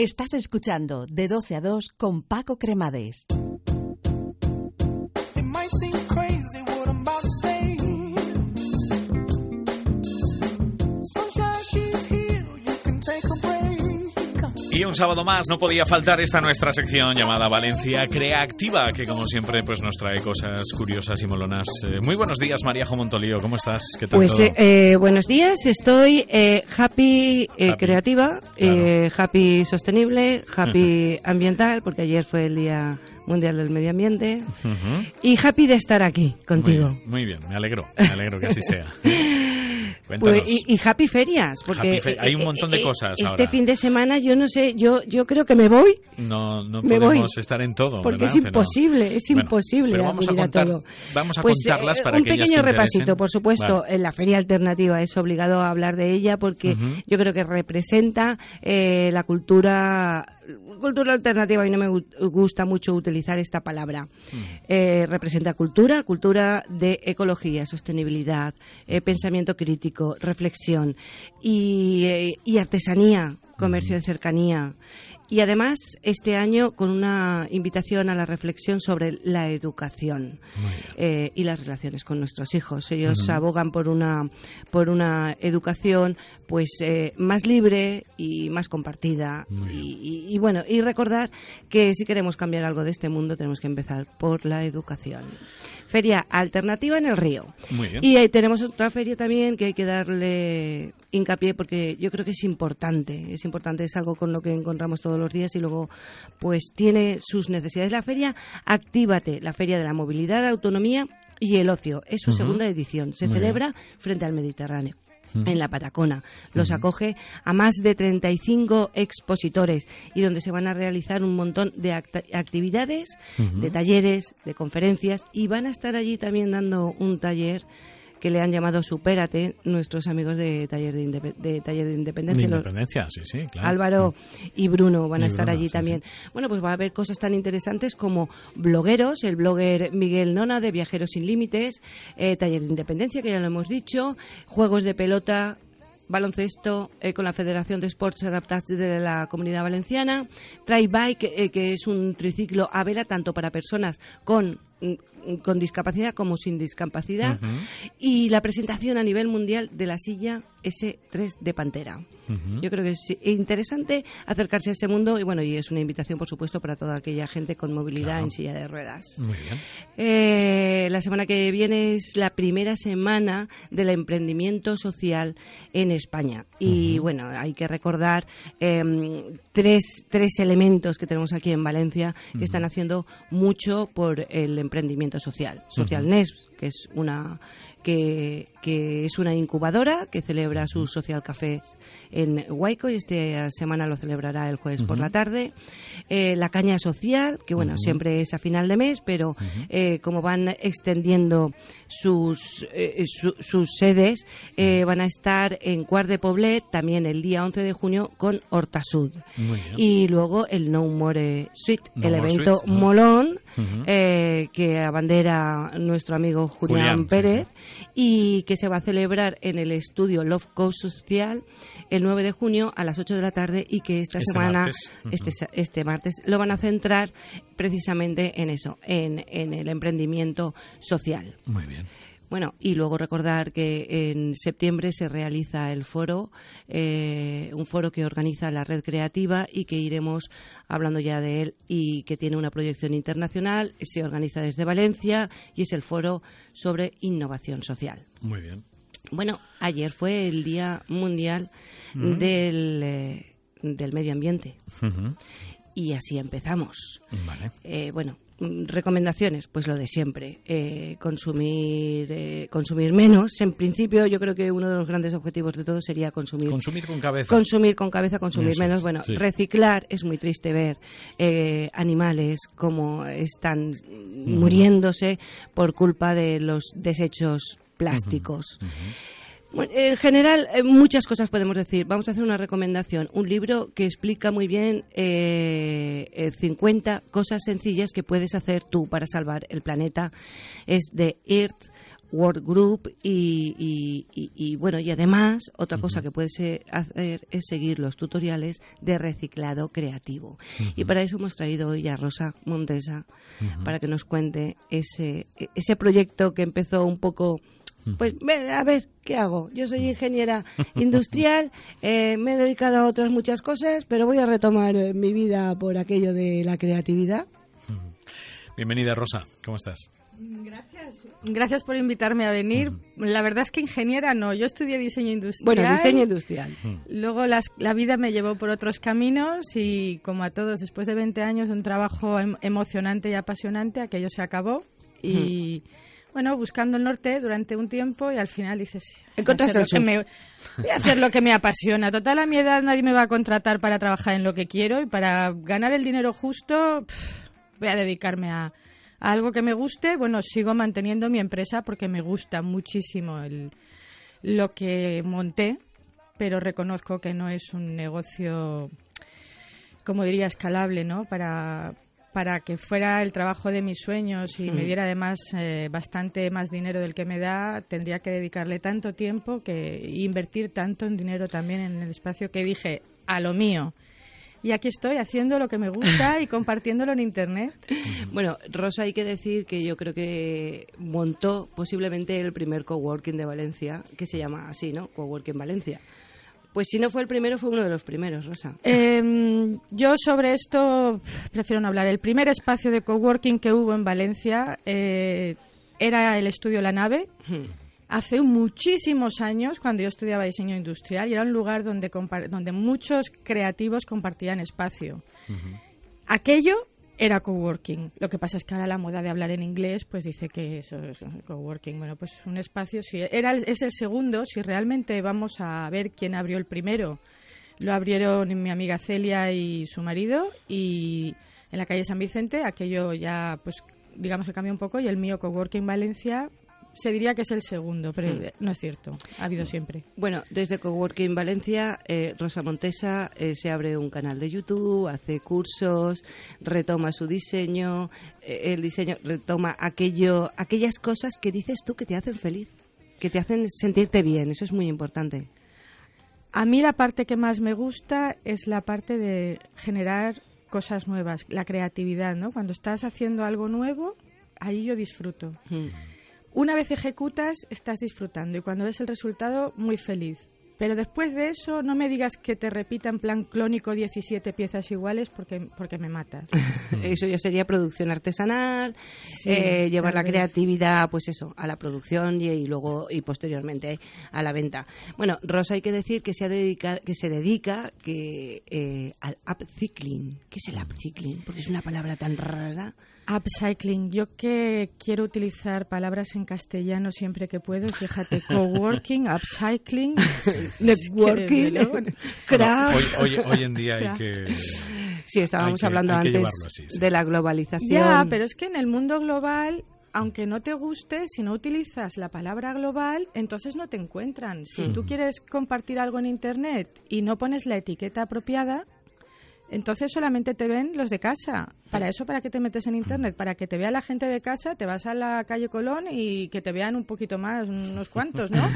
Estás escuchando de 12 a 2 con Paco Cremades. Y un sábado más no podía faltar esta nuestra sección llamada Valencia Creativa, que como siempre pues nos trae cosas curiosas y molonas. Eh, muy buenos días, María Montolío, ¿cómo estás? ¿Qué tal pues eh, eh, buenos días, estoy happy, creativa, happy sostenible, happy ambiental, porque ayer fue el día mundial del medio ambiente y happy de estar aquí contigo. muy bien, me alegro, me alegro que así sea. Pues, y, Happy Ferias, porque hay un montón de eh, cosas. Este fin de semana yo no sé, yo yo creo que me voy. No, no podemos estar en todo. Porque es imposible, es imposible vamos a contar, todo. Vamos a pues, contarlas eh, para un que Un pequeño repasito, por supuesto. En la feria alternativa es obligado a hablar de ella porque yo creo que representa eh, la cultura cultura alternativa y no me gusta mucho utilizar esta palabra. Eh, representa cultura, cultura de ecología, sostenibilidad, eh, pensamiento crítico, reflexión y, eh, y artesanía, comercio de cercanía. Y además, este año con una invitación a la reflexión sobre la educación eh, y las relaciones con nuestros hijos. Ellos abogan por una, por una educación pues eh, más libre y más compartida. Y, y, bueno, y recordar que si queremos cambiar algo de este mundo tenemos que empezar por la educación. Feria alternativa en el río. Y ahí tenemos otra feria también que hay que darle hincapié porque yo creo que es importante, es importante, es algo con lo que encontramos todos los días y luego pues tiene sus necesidades. La feria Actívate, la feria de la movilidad, autonomía y el ocio. Es su segunda edición. Se celebra frente al Mediterráneo en la Patacona. Los acoge a más de 35 expositores y donde se van a realizar un montón de actividades, de talleres, de conferencias y van a estar allí también dando un taller que le han llamado Supérate, nuestros amigos de Taller de, taller de Independencia. Independencia, sí, sí, claro. Álvaro y Bruno van a estar allí también. Bueno, pues va a haber cosas tan interesantes como blogueros, el blogger Miguel Nona de Viajeros Sin Límites, eh, Taller de Independencia, que ya lo hemos dicho, juegos de pelota, baloncesto eh, con la Federación de Sports Adaptados de la Comunidad Valenciana, Try Bike, eh, que es un triciclo a vela tanto para personas con mm, con discapacidad como sin discapacidad y la presentación a nivel mundial de la silla S3 de Pantera. Yo creo que es interesante acercarse a ese mundo y bueno, y es una invitación por supuesto para toda aquella gente con movilidad en silla de ruedas. Muy bien. Eh, la semana que viene es la primera semana del emprendimiento social en España y bueno, hay que recordar em, tres, tres elementos que tenemos aquí en Valencia que están haciendo mucho por el emprendimiento social. Social que es una que, que, es una incubadora que celebra sus social cafés en Huayco y esta semana lo celebrará el jueves por la tarde. Eh, la caña social, que bueno, siempre es a final de mes, pero eh, como van extendiendo sus, eh, sus sedes, van a estar en Cuart de Poblet también el día 11 de junio con Hortasud. Y luego el No More Suite, el evento molón que abandera nuestro amigo Julián, Pérez y que se va a celebrar en el estudio Love Coast Social el 9 de junio a las 8 de la tarde y que esta este semana, este, este martes, lo van a centrar precisamente en eso, en, en el emprendimiento social. Muy bien. Bueno, y luego recordar que en septiembre se realiza el foro, eh, un foro que organiza la Red Creativa y que iremos hablando ya de él y que tiene una proyección internacional, se organiza desde Valencia y es el foro sobre innovación social. Muy bien. Bueno, ayer fue el Día Mundial del, eh, del Medio Ambiente. Y así empezamos. Vale. Eh, bueno, Mm, recomendaciones, pues lo de siempre. Eh, consumir, eh, consumir menos. En principio, yo creo que uno de los grandes objetivos de todo sería consumir. Consumir con cabeza. Consumir con cabeza, consumir menos. bueno, reciclar es muy triste ver eh, animales como están muriéndose por culpa de los desechos plásticos en general, eh, muchas cosas podemos decir. Vamos a hacer una recomendación. Un libro que explica muy bien eh, 50 cosas sencillas que puedes hacer tú para salvar el planeta. Es de Earth World Group y, bueno, y además otra cosa que puedes hacer es seguir los tutoriales de reciclado creativo. Y para eso hemos traído hoy a Rosa Montesa para que nos cuente ese, ese proyecto que empezó un poco pues a ver, ¿qué hago? Yo soy ingeniera industrial, eh, me he dedicado a otras muchas cosas, pero voy a retomar eh, mi vida por aquello de la creatividad. Bienvenida, Rosa. ¿Cómo estás? Gracias. Gracias por invitarme a venir. La verdad es que ingeniera no, yo estudié diseño industrial. Bueno, diseño industrial. Luego la vida me llevó por otros caminos y como a todos, después de 20 años de un trabajo em, emocionante y apasionante, aquello se acabó y... Bueno, buscando el norte durante un tiempo y al final dices, Encontraste voy a hacer lo que me apasiona. Total, a mi edad nadie me va a contratar para trabajar en lo que quiero y para ganar el dinero justo voy a dedicarme a, algo que me guste, bueno, sigo manteniendo mi empresa porque me gusta muchísimo el, lo que monté, pero reconozco que no es un negocio, como diría, escalable, ¿no? Para, para que fuera el trabajo de mis sueños y me diera además eh, bastante más dinero del que me da, tendría que dedicarle tanto tiempo que invertir tanto en dinero también en el espacio que dije a lo mío y aquí estoy haciendo lo que me gusta y compartiéndolo en Internet. Bueno, Rosa, hay que decir que yo creo que montó posiblemente el primer coworking de Valencia, que se llama así, ¿no? Coworking Valencia. Pues si no fue el primero, fue uno de los primeros, Rosa. Em, yo sobre esto prefiero no hablar. El primer espacio de coworking que hubo en Valencia eh, era el estudio La Nave hace muchísimos años, cuando yo estudiaba diseño industrial, y era un lugar donde, donde muchos creativos compartían espacio. Aquello era coworking. Lo que pasa es que ahora la moda de hablar en inglés, pues dice que eso es coworking. Bueno, pues un espacio, si era es el segundo, si realmente vamos a ver quién abrió el primero. Lo abrieron mi amiga Celia y su marido y en la calle San Vicente, aquello ya, pues digamos que cambió un poco y el mío coworking Valencia se diría que es el segundo, pero hmm. no es cierto. Ha habido siempre. Bueno, desde Coworking Valencia, eh, Rosa Montesa eh, se abre un canal de YouTube, hace cursos, retoma su diseño, eh, el diseño retoma aquello, aquellas cosas que dices tú que te hacen feliz, que te hacen sentirte bien. Eso es muy importante. A mí la parte que más me gusta es la parte de generar cosas nuevas, la creatividad, ¿no? Cuando estás haciendo algo nuevo, ahí yo disfruto. Hmm. Una vez ejecutas, estás disfrutando y cuando ves el resultado, muy feliz. Pero después de eso, no me digas que te repita en plan clónico 17 piezas iguales porque, porque me matas. eso ya sería producción artesanal, eh, llevar la creatividad, pues eso, a la producción y, luego y posteriormente a la venta. Bueno, Rosa, hay que decir que se, dedica, que se dedica que, eh, al upcycling. ¿Qué es el upcycling? Porque es una palabra tan rara. Upcycling. Yo que quiero utilizar palabras en castellano siempre que puedo. Fíjate, coworking, upcycling, networking, hoy, en día hay que... Sí, estábamos hablando antes de la globalización. Ya, pero es que en el mundo global aunque no te guste, si no utilizas la palabra global, entonces no te encuentran. Si tú quieres compartir algo en Internet y no pones la etiqueta apropiada, entonces solamente te ven los de casa. Para eso, ¿para qué te metes en Internet? Para que te vea la gente de casa, te vas a la calle Colón y que te vean un poquito más, unos cuantos, ¿no?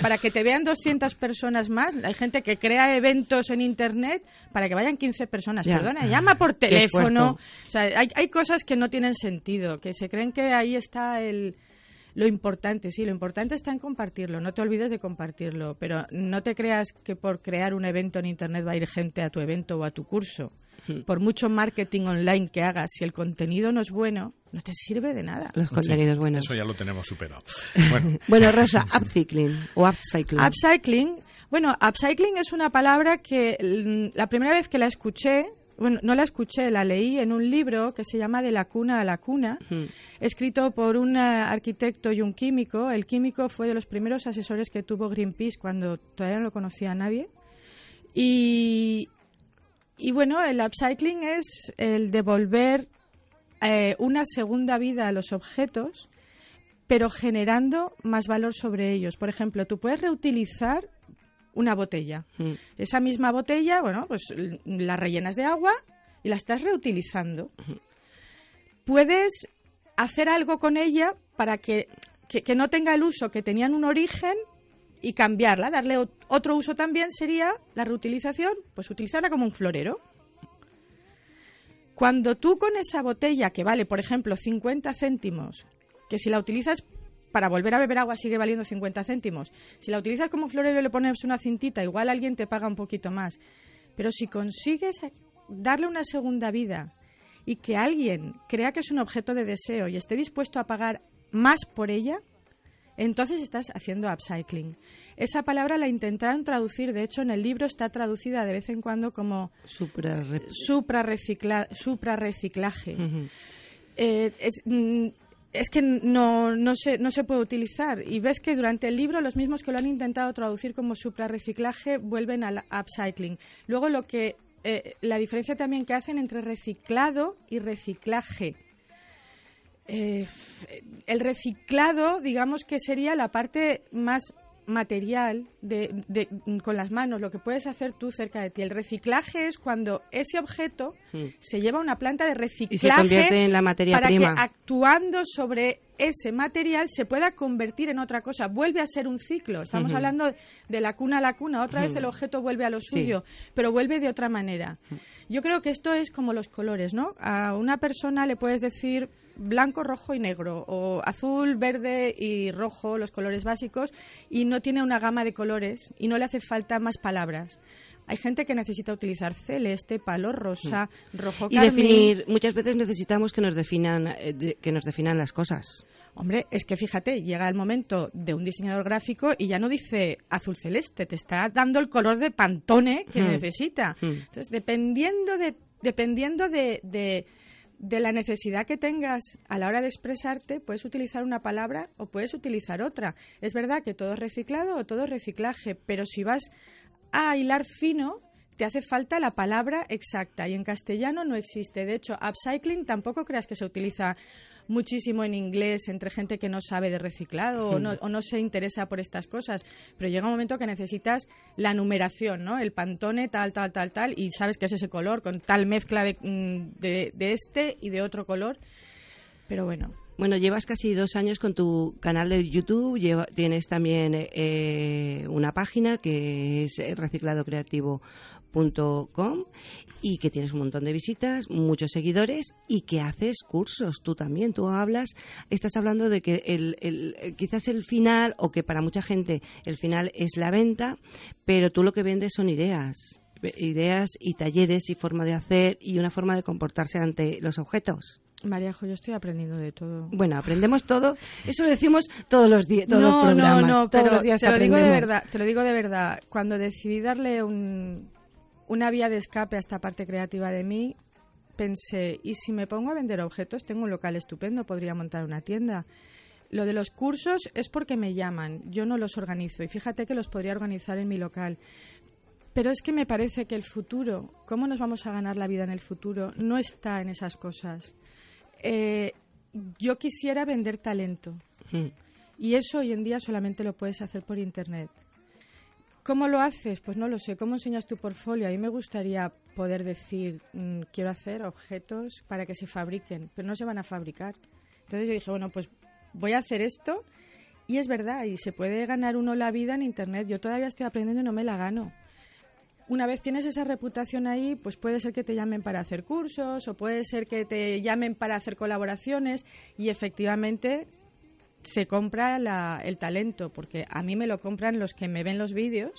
para que te vean 200 personas más. Hay gente que crea eventos en Internet para que vayan 15 personas. Perdona, llama por teléfono. O sea, hay, hay cosas que no tienen sentido, que se creen que ahí está el lo importante, sí, lo importante está en compartirlo, no te olvides de compartirlo, pero no te creas que por crear un evento en Internet va a ir gente a tu evento o a tu curso. Hmm. Por mucho marketing online que hagas, si el contenido no es bueno, no te sirve de nada. Los contenidos buenos. Eso ya lo tenemos superado. Bueno, bueno Rosa, upcycling o upcycling. Upcycling. Bueno, upcycling es una palabra que mm, la primera vez que la escuché bueno, no la escuché, la leí en un libro que se llama De la cuna a la cuna, escrito por un eh, arquitecto y un químico. El químico fue de los primeros asesores que tuvo Greenpeace cuando todavía no lo conocía nadie. Y, y bueno, el upcycling es el devolver eh, una segunda vida a los objetos, pero generando más valor sobre ellos. Por ejemplo, tú puedes reutilizar una botella. Mm. Esa misma botella, bueno, pues la rellenas de agua y la estás reutilizando. Puedes hacer algo con ella para que que, no tenga el uso que tenían un origen y cambiarla, darle otro uso también sería la reutilización, pues utilizarla como un florero. Cuando tú con esa botella que vale, por ejemplo, 50 céntimos, que si la utilizas para volver a beber agua sigue valiendo 50 céntimos, si la utilizas como florero y le pones una cintita, igual alguien te paga un poquito más. Pero si consigues darle una segunda vida y que alguien crea que es un objeto de deseo y esté dispuesto a pagar más por ella, entonces estás haciendo upcycling. Esa palabra la intentaron traducir, de hecho en el libro está traducida de vez en cuando como suprarreciclaje. Eh, mm, es, que no, no, se, no se puede utilizar. Y ves que durante el libro los mismos que lo han intentado traducir como suprarreciclaje vuelven al upcycling. Luego lo que eh, la diferencia también que hacen entre reciclado y reciclaje. Eh, el reciclado, digamos que sería la parte más material de, con las manos, lo que puedes hacer tú cerca de ti. El reciclaje es cuando ese objeto hmm. se lleva a una planta de reciclaje y se convierte en la materia para que actuando sobre ese material se pueda convertir en otra cosa. Vuelve a ser un ciclo. Estamos hablando de la cuna a la cuna. Otra vez el objeto vuelve a lo suyo, pero vuelve de otra manera. Yo creo que esto es como los colores, ¿no? A una persona le puedes decir blanco, rojo y negro, o azul, verde y rojo, los colores básicos, y no tiene una gama de colores y no le hace falta más palabras. Hay gente que necesita utilizar celeste, palo rosa, mm. rojo y definir. Muchas veces necesitamos que nos definan, eh, que nos definan las cosas. Hombre, es que fíjate, llega el momento de un diseñador gráfico y ya no dice azul celeste, te está dando el color de pantone que mm. necesita. Mm. Entonces, dependiendo de, dependiendo de de la necesidad que tengas a la hora de expresarte, puedes utilizar una palabra o puedes utilizar otra. Es verdad que todo es reciclado o todo es reciclaje, pero si vas a hilar fino, te hace falta la palabra exacta y en castellano no existe. De hecho, upcycling tampoco creas que se utiliza muchísimo en inglés entre gente que no sabe de reciclado o, no, o, no, se interesa por estas cosas, pero llega un momento que necesitas la numeración, ¿no? El pantone tal, tal, tal, tal, y sabes que es ese color con tal mezcla de, mm, de, este y de otro color. Pero bueno, bueno, llevas casi dos años con tu canal de YouTube, tienes también eh, una página que es recicladocreativo.com y que tienes un montón de visitas, muchos seguidores y que haces cursos tú también. Tú hablas, estás hablando de que el, quizás el final o que para mucha gente el final es la venta, pero tú lo que vendes son ideas ideas y talleres y forma de hacer y una forma de comportarse ante los objetos. Maríajo, yo estoy aprendiendo de todo. Bueno, aprendemos todo. Eso lo decimos todos los días, todos los programas. No, no, todos los días te lo digo de verdad. Te lo digo de verdad. Cuando decidí darle una vía de escape a esta parte creativa de mí, pensé, ¿y si me pongo a vender objetos? Tengo un local estupendo, podría montar una tienda. Lo de los cursos es porque me llaman, yo no los organizo y fíjate que los podría organizar en mi local. Pero es que me parece que el futuro, cómo nos vamos a ganar la vida en el futuro, no está en esas cosas. Eh, yo quisiera vender talento. Hmm. Y eso hoy en día solamente lo puedes hacer por Internet. ¿Cómo lo haces? Pues no lo sé. ¿Cómo enseñas tu portfolio? A mí me gustaría poder decir, mm, quiero hacer objetos para que se fabriquen, pero no se van a fabricar. Entonces yo dije, bueno, pues voy a hacer esto y es verdad, y se puede ganar uno la vida en Internet. Yo todavía estoy aprendiendo y no me la gano una vez tienes esa reputación ahí, pues puede ser que te llamen para hacer cursos o puede ser que te llamen para hacer colaboraciones y efectivamente se compra el talento, porque a mí me lo compran los que me ven los vídeos.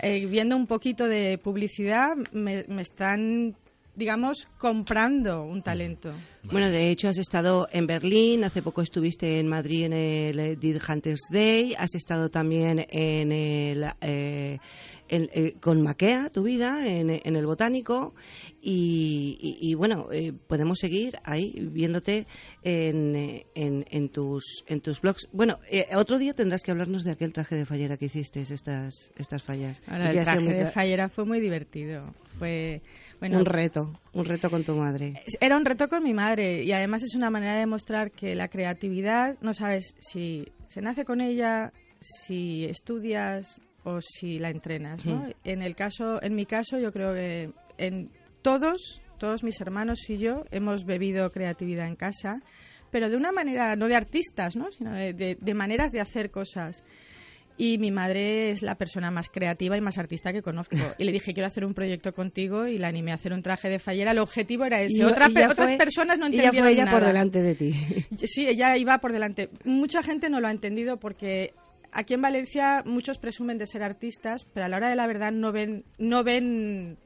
Eh, viendo un poquito de publicidad, me, están digamos, comprando un talento. Bueno, de hecho has estado en Berlín, hace poco estuviste en Madrid en el Did Hunters Day, has estado también en el eh, eh, con Maquea, tu vida, en, el Botánico. Y, bueno, eh, podemos seguir ahí viéndote en, en, tus, en tus blogs. Bueno, eh, otro día tendrás que hablarnos de aquel traje de fallera que hiciste, estas, estas fallas. el traje de fallera fue muy divertido. Fue. Bueno, un reto, un reto con tu madre. Era un reto con mi madre y además es una manera de demostrar que la creatividad, no sabes si se nace con ella, si estudias, o si la entrenas, ¿no? En el caso, en mi caso, yo creo que en todos, todos mis hermanos y yo hemos bebido creatividad en casa. pero de una manera, no de artistas, ¿no? sino de, de maneras de hacer cosas. Y mi madre es la persona más creativa y más artista que conozco. Y le dije, quiero hacer un proyecto contigo y la animé a hacer un traje de fallera. El objetivo era ese. otras personas no entendieron fue ella por delante de ti. Sí, ella iba por delante. Mucha gente no lo ha entendido porque aquí en Valencia muchos presumen de ser artistas, pero a la hora de la verdad no ven, no ven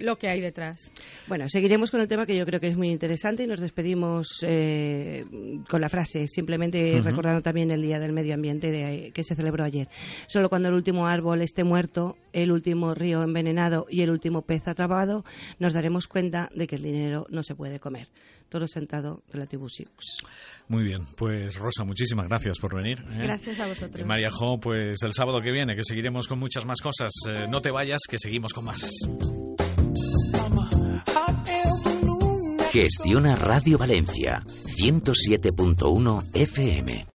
lo que hay detrás. Bueno, seguiremos con el tema que yo creo que es muy interesante y nos despedimos eh, con la frase, simplemente recordando también el Día del Medio Ambiente que se celebró ayer. Solo cuando el último árbol esté muerto, el último río envenenado y el último pez atrapado, nos daremos cuenta de que el dinero no se puede comer. Todo sentado de la Muy bien, pues Rosa, muchísimas gracias por venir. ¿eh? Gracias a vosotros. Y María Jo, pues el sábado que viene, que seguiremos con muchas más cosas. Eh, no te vayas, que seguimos con más. Gestiona Radio Valencia, 107.1 FM.